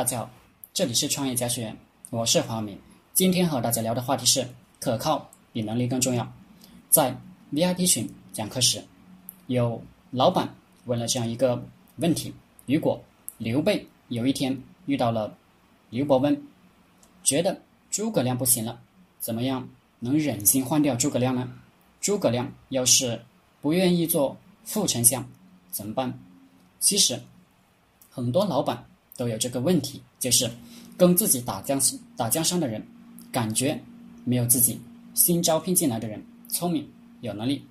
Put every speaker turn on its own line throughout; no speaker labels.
大家好，这里是创业家学院，我是黄明。今天和大家聊的话题是可靠比能力更重要。在 VIP 群讲课时，有老板问了这样一个问题：如果刘备有一天遇到了刘伯温，觉得诸葛亮不行了，怎么样能忍心换掉诸葛亮呢？诸葛亮要是不愿意做副丞相，怎么办？其实很多老板。都有这个问题，就是跟自己打江打江山的人，感觉没有自己新招聘进来的人聪明有能力，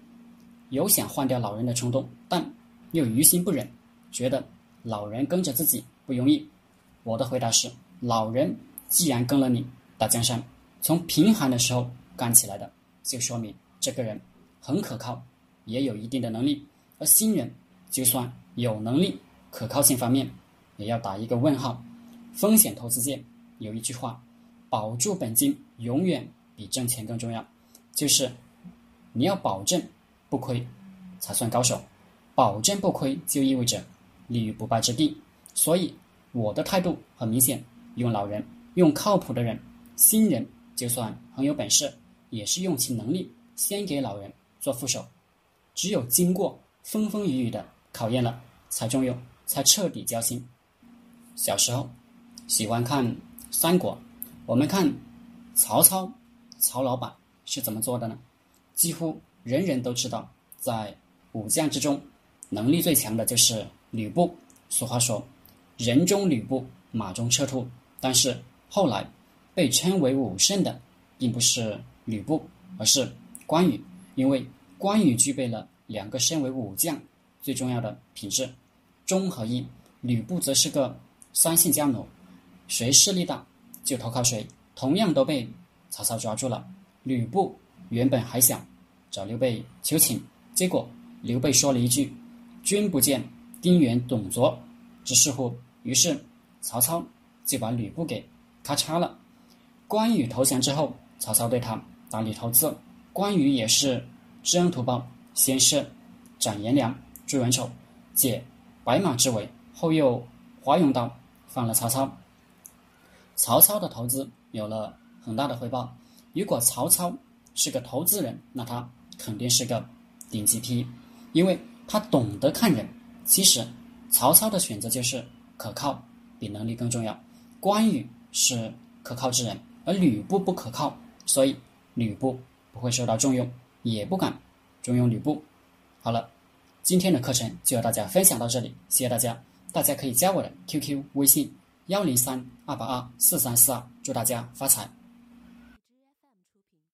有想换掉老人的冲动，但又于心不忍，觉得老人跟着自己不容易。我的回答是：老人既然跟了你打江山，从贫寒的时候干起来的，就说明这个人很可靠，也有一定的能力。而新人就算有能力，可靠性方面。也要打一个问号。风险投资界有一句话：“保住本金永远比挣钱更重要。”就是你要保证不亏，才算高手。保证不亏就意味着立于不败之地。所以我的态度很明显：用老人，用靠谱的人。新人就算很有本事，也是用其能力先给老人做副手。只有经过风风雨雨的考验了，才重用，才彻底交心。小时候喜欢看三国，我们看曹操，曹老板是怎么做的呢？几乎人人都知道，在武将之中，能力最强的就是吕布。俗话说，人中吕布，马中赤兔。但是后来被称为武圣的，并不是吕布，而是关羽，因为关羽具备了两个身为武将最重要的品质：忠和义。吕布则是个。三姓家奴，谁势力大就投靠谁，同样都被曹操抓住了。吕布原本还想找刘备求情，结果刘备说了一句：“君不见丁原董卓之事乎？”于是曹操就把吕布给咔嚓了。关羽投降之后，曹操对他大力投资，关羽也是知恩图报，先是斩颜良、诛文丑，解白马之围，后又华容道。放了曹操，曹操的投资有了很大的回报。如果曹操是个投资人，那他肯定是个顶级 P，因为他懂得看人。其实曹操的选择就是可靠比能力更重要。关羽是可靠之人，而吕布不可靠，所以吕布不会受到重用，也不敢重用吕布。好了，今天的课程就和大家分享到这里，谢谢大家。大家可以加我的 QQ 微信幺零三二八二四三四二，祝大家发财。